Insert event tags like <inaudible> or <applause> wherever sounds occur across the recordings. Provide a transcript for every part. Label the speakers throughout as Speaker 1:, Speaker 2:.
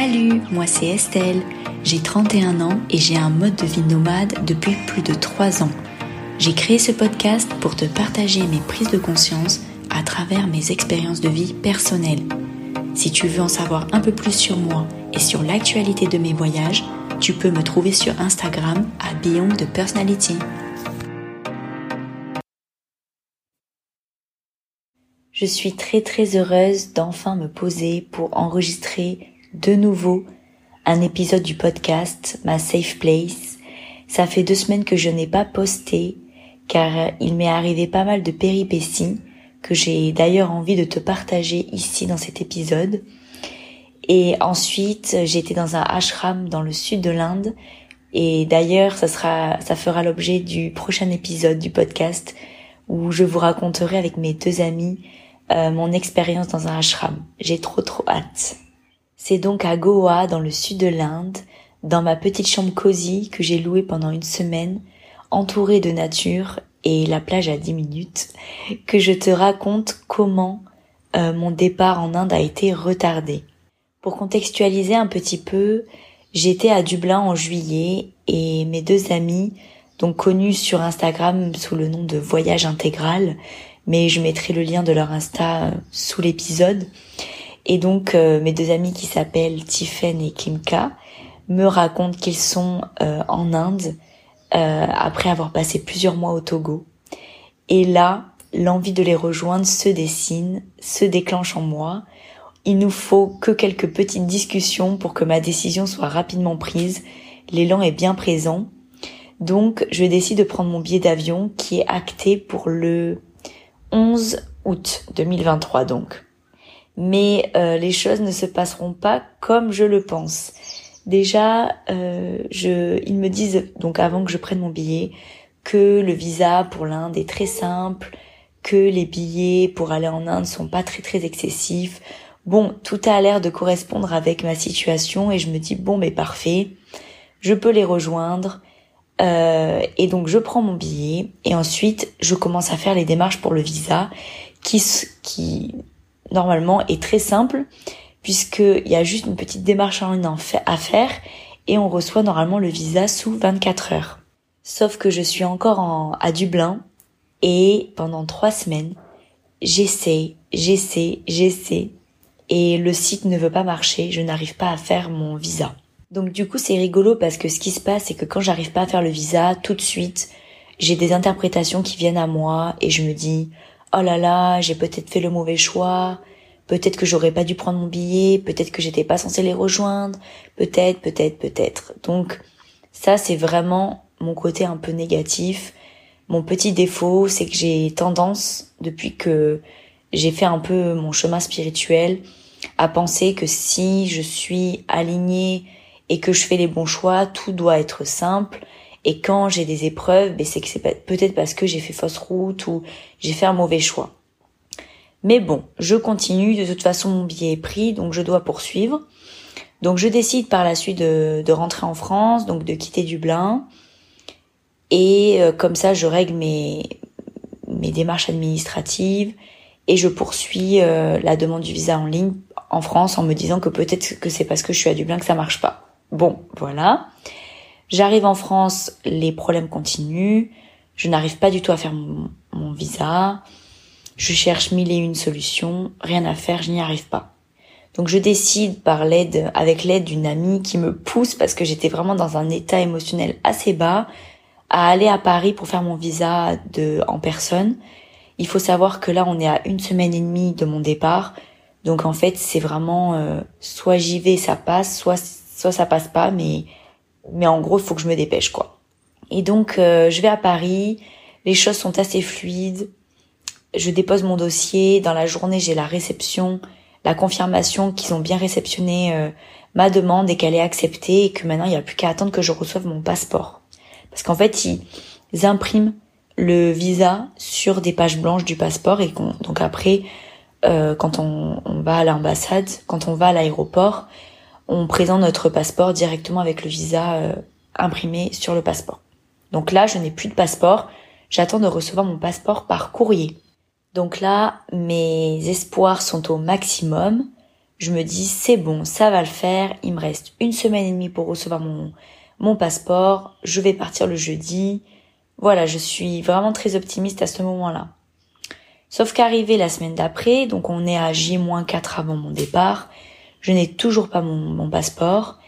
Speaker 1: Salut, moi c'est Estelle. J'ai 31 ans et j'ai un mode de vie nomade depuis plus de 3 ans. J'ai créé ce podcast pour te partager mes prises de conscience à travers mes expériences de vie personnelles. Si tu veux en savoir un peu plus sur moi et sur l'actualité de mes voyages, tu peux me trouver sur Instagram à Beyond de Personality. Je suis très très heureuse d'enfin me poser pour enregistrer de nouveau un épisode du podcast Ma Safe Place. Ça fait deux semaines que je n'ai pas posté car il m'est arrivé pas mal de péripéties que j'ai d'ailleurs envie de te partager ici dans cet épisode. Et ensuite, j'étais dans un ashram dans le sud de l'Inde et d'ailleurs, ça sera ça fera l'objet du prochain épisode du podcast où je vous raconterai avec mes deux amis euh, mon expérience dans un ashram. J'ai trop trop hâte. C'est donc à Goa, dans le sud de l'Inde, dans ma petite chambre cosy que j'ai louée pendant une semaine, entourée de nature et la plage à 10 minutes, que je te raconte comment euh, mon départ en Inde a été retardé. Pour contextualiser un petit peu, j'étais à Dublin en juillet et mes deux amis, donc connus sur Instagram sous le nom de Voyage Intégral, mais je mettrai le lien de leur Insta euh, sous l'épisode, et donc euh, mes deux amis qui s'appellent Tiffen et Kimka me racontent qu'ils sont euh, en Inde euh, après avoir passé plusieurs mois au Togo. Et là, l'envie de les rejoindre se dessine, se déclenche en moi. Il nous faut que quelques petites discussions pour que ma décision soit rapidement prise. L'élan est bien présent. Donc, je décide de prendre mon billet d'avion qui est acté pour le 11 août 2023 donc mais euh, les choses ne se passeront pas comme je le pense. Déjà, euh, ils me disent donc avant que je prenne mon billet que le visa pour l'Inde est très simple, que les billets pour aller en Inde sont pas très très excessifs. Bon, tout a l'air de correspondre avec ma situation et je me dis bon mais parfait, je peux les rejoindre. Euh, et donc je prends mon billet et ensuite je commence à faire les démarches pour le visa qui qui normalement est très simple puisqu'il y a juste une petite démarche en ligne à faire et on reçoit normalement le visa sous 24 heures. Sauf que je suis encore en, à Dublin et pendant trois semaines, j'essaie, j'essaie, j'essaie et le site ne veut pas marcher, je n'arrive pas à faire mon visa. Donc du coup c'est rigolo parce que ce qui se passe c'est que quand j'arrive pas à faire le visa, tout de suite, j'ai des interprétations qui viennent à moi et je me dis oh là là, j'ai peut-être fait le mauvais choix, peut-être que j'aurais pas dû prendre mon billet, peut-être que j'étais pas censée les rejoindre, peut-être, peut-être, peut-être. Donc ça c'est vraiment mon côté un peu négatif. Mon petit défaut, c'est que j'ai tendance, depuis que j'ai fait un peu mon chemin spirituel, à penser que si je suis alignée et que je fais les bons choix, tout doit être simple et quand j'ai des épreuves, ben c'est que c'est peut-être parce que j'ai fait fausse route ou j'ai fait un mauvais choix. Mais bon, je continue. De toute façon, mon billet est pris, donc je dois poursuivre. Donc je décide par la suite de, rentrer en France, donc de quitter Dublin. Et euh, comme ça, je règle mes, mes démarches administratives et je poursuis euh, la demande du visa en ligne en France en me disant que peut-être que c'est parce que je suis à Dublin que ça marche pas. Bon, voilà. J'arrive en France, les problèmes continuent. Je n'arrive pas du tout à faire mon, visa. Je cherche mille et une solutions. Rien à faire, je n'y arrive pas. Donc je décide par l'aide, avec l'aide d'une amie qui me pousse parce que j'étais vraiment dans un état émotionnel assez bas, à aller à Paris pour faire mon visa de en personne. Il faut savoir que là on est à une semaine et demie de mon départ, donc en fait c'est vraiment euh, soit j'y vais ça passe, soit soit ça passe pas, mais mais en gros, il faut que je me dépêche, quoi. Et donc, euh, je vais à Paris. Les choses sont assez fluides. Je dépose mon dossier. Dans la journée, j'ai la réception, la confirmation qu'ils ont bien réceptionné euh, ma demande et qu'elle est acceptée et que maintenant, il n'y a plus qu'à attendre que je reçoive mon passeport. Parce qu'en fait, ils impriment le visa sur des pages blanches du passeport et donc après, euh, quand on, on va à l'ambassade, quand on va à l'aéroport, on présente notre passeport directement avec le visa euh, imprimé sur le passeport. Donc là, je n'ai plus de passeport. J'attends de recevoir mon passeport par courrier. Donc là, mes espoirs sont au maximum. je me dis c'est bon, ça va le faire, il me reste une semaine et demie pour recevoir mon, mon passeport, je vais partir le jeudi. Voilà, je suis vraiment très optimiste à ce moment-là. Sauf qu'arrivé la semaine d'après, donc on est à J-4 avant mon départ, je n'ai toujours pas mon, mon passeport,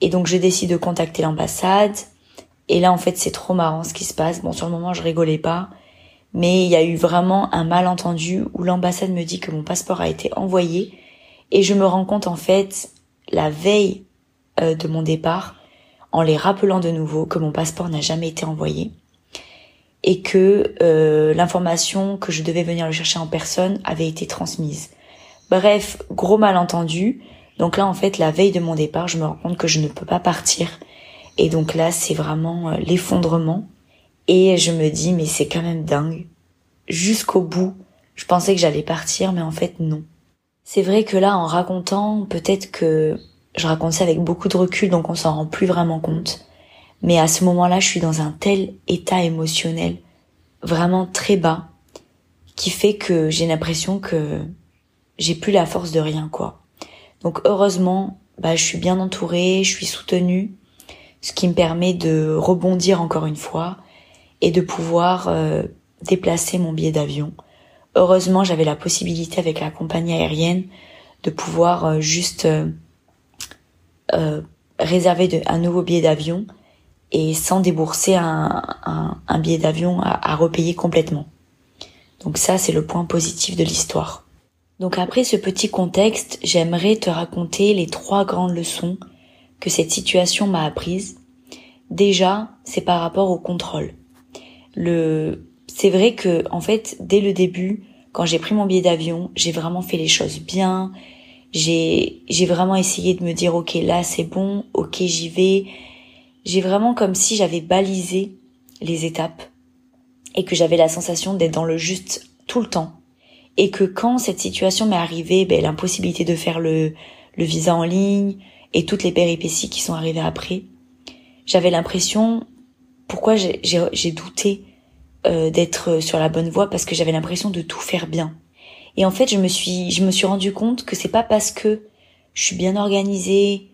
Speaker 1: et donc je décide de contacter l'ambassade, et là en fait c'est trop marrant ce qui se passe, bon sur le moment je rigolais pas, mais il y a eu vraiment un malentendu où l'ambassade me dit que mon passeport a été envoyé, et je me rends compte en fait la veille euh, de mon départ en les rappelant de nouveau que mon passeport n'a jamais été envoyé. Et que euh, l'information que je devais venir le chercher en personne avait été transmise. Bref, gros malentendu. Donc là, en fait, la veille de mon départ, je me rends compte que je ne peux pas partir. Et donc là, c'est vraiment euh, l'effondrement. Et je me dis, mais c'est quand même dingue. Jusqu'au bout, je pensais que j'allais partir, mais en fait, non. C'est vrai que là, en racontant, peut-être que je raconte ça avec beaucoup de recul, donc on s'en rend plus vraiment compte. Mais à ce moment-là, je suis dans un tel état émotionnel, vraiment très bas, qui fait que j'ai l'impression que j'ai plus la force de rien, quoi. Donc heureusement, bah, je suis bien entourée, je suis soutenue, ce qui me permet de rebondir encore une fois et de pouvoir euh, déplacer mon billet d'avion. Heureusement, j'avais la possibilité avec la compagnie aérienne de pouvoir euh, juste euh, euh, réserver un nouveau billet d'avion et sans débourser un, un, un billet d'avion à, à repayer complètement. Donc ça, c'est le point positif de l'histoire. Donc après ce petit contexte, j'aimerais te raconter les trois grandes leçons que cette situation m'a apprises. Déjà, c'est par rapport au contrôle. Le, c'est vrai que, en fait, dès le début, quand j'ai pris mon billet d'avion, j'ai vraiment fait les choses bien, j'ai j'ai vraiment essayé de me dire ok là c'est bon, ok j'y vais. J'ai vraiment comme si j'avais balisé les étapes et que j'avais la sensation d'être dans le juste tout le temps et que quand cette situation m'est arrivée, ben, l'impossibilité de faire le le visa en ligne et toutes les péripéties qui sont arrivées après, j'avais l'impression pourquoi j'ai douté euh, d'être sur la bonne voie? Parce que j'avais l'impression de tout faire bien et en fait, je me suis, je me suis rendu compte que c'est pas parce que je suis bien organisée,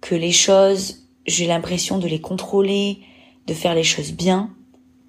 Speaker 1: que les choses, j'ai l'impression de les contrôler, de faire les choses bien,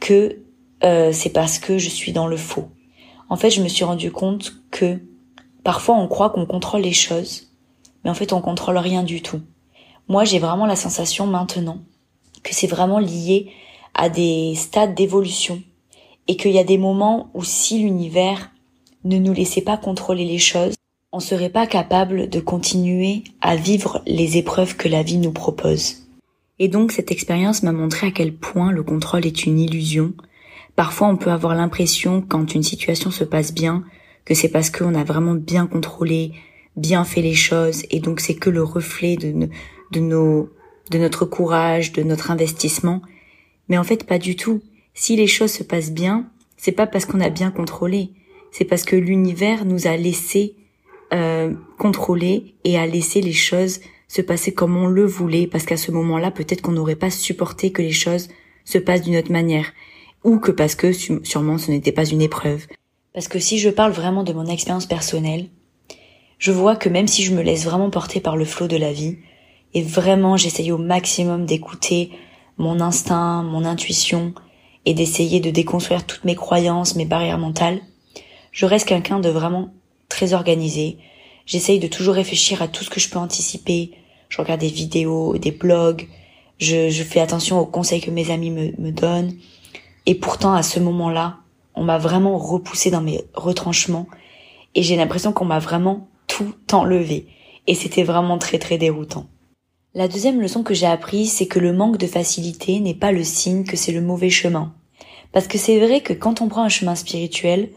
Speaker 1: que euh, c'est parce que je suis dans le faux. En fait, je me suis rendu compte que parfois on croit qu'on contrôle les choses, mais en fait on contrôle rien du tout. Moi, j'ai vraiment la sensation maintenant que c'est vraiment lié à des stades d'évolution et qu'il y a des moments où si l'univers ne nous laissait pas contrôler les choses, on serait pas capable de continuer à vivre les épreuves que la vie nous propose. Et donc cette expérience m'a montré à quel point le contrôle est une illusion. Parfois on peut avoir l'impression quand une situation se passe bien que c'est parce qu'on a vraiment bien contrôlé, bien fait les choses et donc c'est que le reflet de, de nos de notre courage, de notre investissement. Mais en fait pas du tout. Si les choses se passent bien, c'est pas parce qu'on a bien contrôlé, c'est parce que l'univers nous a laissé euh, contrôler et a laissé les choses se passer comme on le voulait, parce qu'à ce moment-là, peut-être qu'on n'aurait pas supporté que les choses se passent d'une autre manière, ou que parce que sûrement ce n'était pas une épreuve. Parce que si je parle vraiment de mon expérience personnelle, je vois que même si je me laisse vraiment porter par le flot de la vie, et vraiment j'essaye au maximum d'écouter mon instinct, mon intuition, et d'essayer de déconstruire toutes mes croyances, mes barrières mentales, je reste quelqu'un de vraiment très organisé. J'essaye de toujours réfléchir à tout ce que je peux anticiper. Je regarde des vidéos, des blogs. Je, fais attention aux conseils que mes amis me donnent. Et pourtant, à ce moment-là, on m'a vraiment repoussé dans mes retranchements. Et j'ai l'impression qu'on m'a vraiment tout enlevé. Et c'était vraiment très très déroutant. La deuxième leçon que j'ai apprise, c'est que le manque de facilité n'est pas le signe que c'est le mauvais chemin. Parce que c'est vrai que quand on prend un chemin spirituel,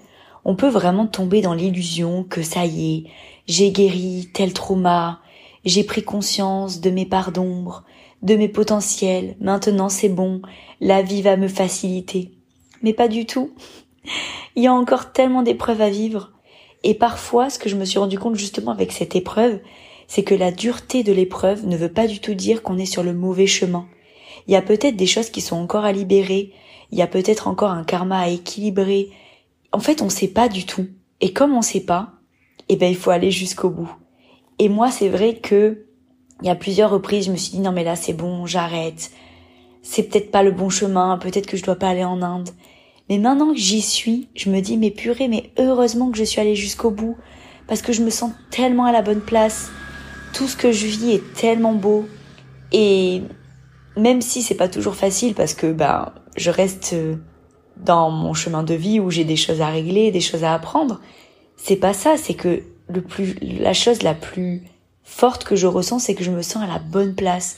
Speaker 1: on peut vraiment tomber dans l'illusion que ça y est, j'ai guéri tel trauma, j'ai pris conscience de mes parts d'ombre, de mes potentiels, maintenant c'est bon, la vie va me faciliter. Mais pas du tout. <laughs> Il y a encore tellement d'épreuves à vivre. Et parfois, ce que je me suis rendu compte justement avec cette épreuve, c'est que la dureté de l'épreuve ne veut pas du tout dire qu'on est sur le mauvais chemin. Il y a peut-être des choses qui sont encore à libérer, il y a peut-être encore un karma à équilibrer, en fait, on sait pas du tout. Et comme on sait pas, eh ben, il faut aller jusqu'au bout. Et moi, c'est vrai que il y a plusieurs reprises, je me suis dit non mais là c'est bon, j'arrête. C'est peut-être pas le bon chemin, peut-être que je dois pas aller en Inde. Mais maintenant que j'y suis, je me dis mais purée, mais heureusement que je suis allée jusqu'au bout parce que je me sens tellement à la bonne place. Tout ce que je vis est tellement beau et même si c'est pas toujours facile parce que ben je reste euh, dans mon chemin de vie où j'ai des choses à régler, des choses à apprendre, c'est pas ça, c'est que le plus la chose la plus forte que je ressens, c'est que je me sens à la bonne place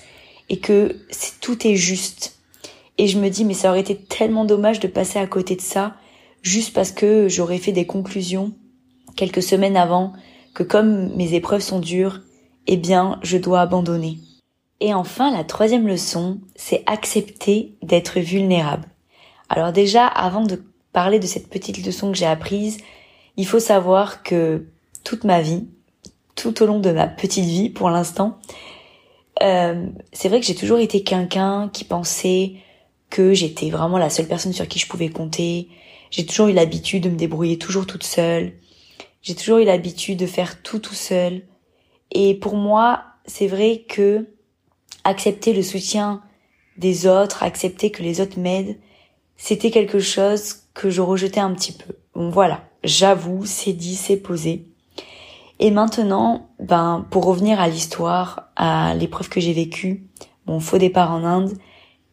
Speaker 1: et que tout est juste. Et je me dis, mais ça aurait été tellement dommage de passer à côté de ça, juste parce que j'aurais fait des conclusions quelques semaines avant, que comme mes épreuves sont dures, eh bien, je dois abandonner. Et enfin, la troisième leçon, c'est accepter d'être vulnérable. Alors déjà, avant de parler de cette petite leçon que j'ai apprise, il faut savoir que toute ma vie, tout au long de ma petite vie pour l'instant. Euh, c'est vrai que j'ai toujours été quelqu'un qui pensait que j'étais vraiment la seule personne sur qui je pouvais compter. J'ai toujours eu l'habitude de me débrouiller toujours toute seule. J'ai toujours eu l'habitude de faire tout tout seul. Et pour moi, c'est vrai que accepter le soutien des autres, accepter que les autres m'aident, c'était quelque chose que je rejetais un petit peu. Bon voilà, j'avoue, c'est dit, c'est posé. Et maintenant, ben, pour revenir à l'histoire, à l'épreuve que j'ai vécue, mon faux départ en Inde,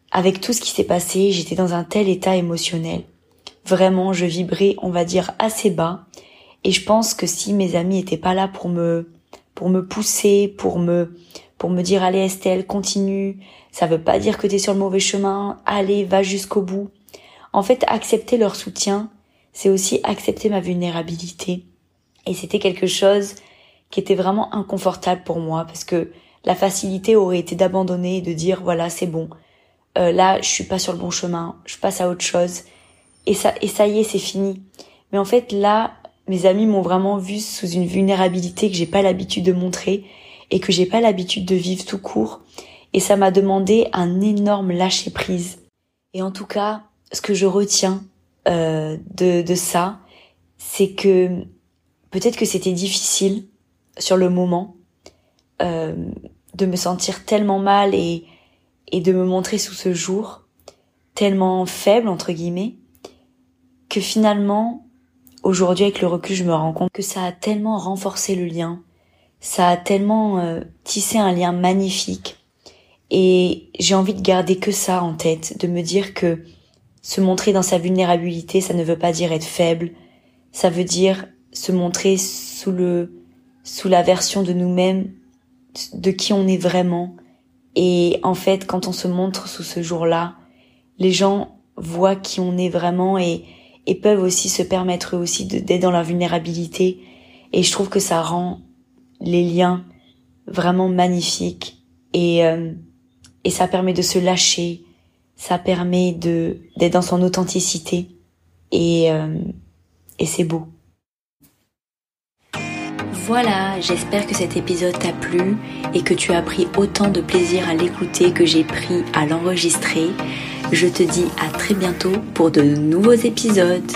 Speaker 1: avec tout ce qui s'est passé, j'étais dans un tel état émotionnel. Vraiment, je vibrais, on va dire, assez bas. Et je pense que si mes amis étaient pas là pour me, pour me pousser, pour me, pour me dire, allez Estelle, continue, ça veut pas dire que t'es sur le mauvais chemin, allez, va jusqu'au bout. En fait, accepter leur soutien, c'est aussi accepter ma vulnérabilité et c'était quelque chose qui était vraiment inconfortable pour moi parce que la facilité aurait été d'abandonner et de dire voilà c'est bon, euh, là je suis pas sur le bon chemin, je passe à autre chose et ça et ça y est c'est fini. Mais en fait là mes amis m'ont vraiment vu sous une vulnérabilité que j'ai pas l'habitude de montrer et que j'ai pas l'habitude de vivre tout court et ça m'a demandé un énorme lâcher prise. Et en tout cas ce que je retiens euh, de, de ça c'est que Peut-être que c'était difficile sur le moment euh, de me sentir tellement mal et, et de me montrer sous ce jour tellement faible entre guillemets que finalement aujourd'hui avec le recul je me rends compte que ça a tellement renforcé le lien, ça a tellement euh, tissé un lien magnifique et j'ai envie de garder que ça en tête, de me dire que se montrer dans sa vulnérabilité ça ne veut pas dire être faible, ça veut dire se montrer sous le sous la version de nous-mêmes de qui on est vraiment. Et en fait quand on se montre sous ce jour-là les gens voient qui on est vraiment et et peuvent aussi se permettre aussi d'être dans leur vulnérabilité. Et je trouve que ça rend les liens vraiment magnifiques. Et euh, et ça permet de se lâcher. Ça permet de d'être dans son authenticité. Et euh, et c'est beau voilà, j'espère que cet épisode t'a plu et que tu as pris autant de plaisir à l'écouter que j'ai pris à l'enregistrer. Je te dis à très bientôt pour de nouveaux épisodes.